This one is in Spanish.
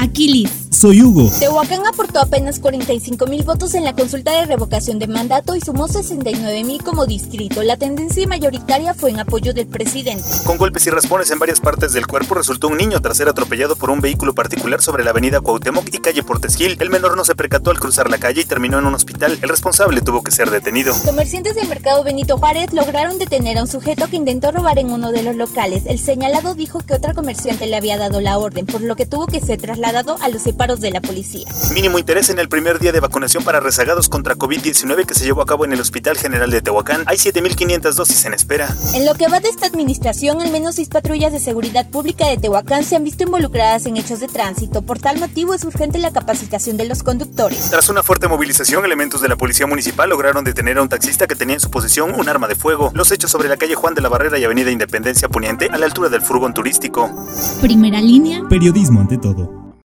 Aquiles. Soy Hugo. Tehuacán aportó apenas 45 mil votos en la consulta de revocación de mandato y sumó 69 mil como distrito. La tendencia mayoritaria fue en apoyo del presidente. Con golpes y raspones en varias partes del cuerpo resultó un niño tras ser atropellado por un vehículo particular sobre la avenida Cuauhtémoc y calle Portesquil. El menor no se percató al cruzar la calle y terminó en un hospital. El responsable tuvo que ser detenido. Comerciantes del mercado Benito Juárez lograron detener a un sujeto que intentó robar en uno de los locales. El señalado dijo que otra comerciante le había dado la orden, por lo que tuvo que ser trasladado a los separos de la policía. Mínimo interés en el primer día de vacunación para rezagados contra COVID-19 que se llevó a cabo en el Hospital General de Tehuacán. Hay 7.500 dosis en espera. En lo que va de esta administración, al menos seis patrullas de seguridad pública de Tehuacán se han visto involucradas en hechos de tránsito. Por tal motivo es urgente la capacitación de los conductores. Tras una fuerte movilización, elementos de la Policía Municipal lograron detener a un taxista que tenía en su posesión un arma de fuego. Los hechos sobre la calle Juan de la Barrera y Avenida Independencia Poniente a la altura del furgón turístico. Primera línea. Periodismo ante todo.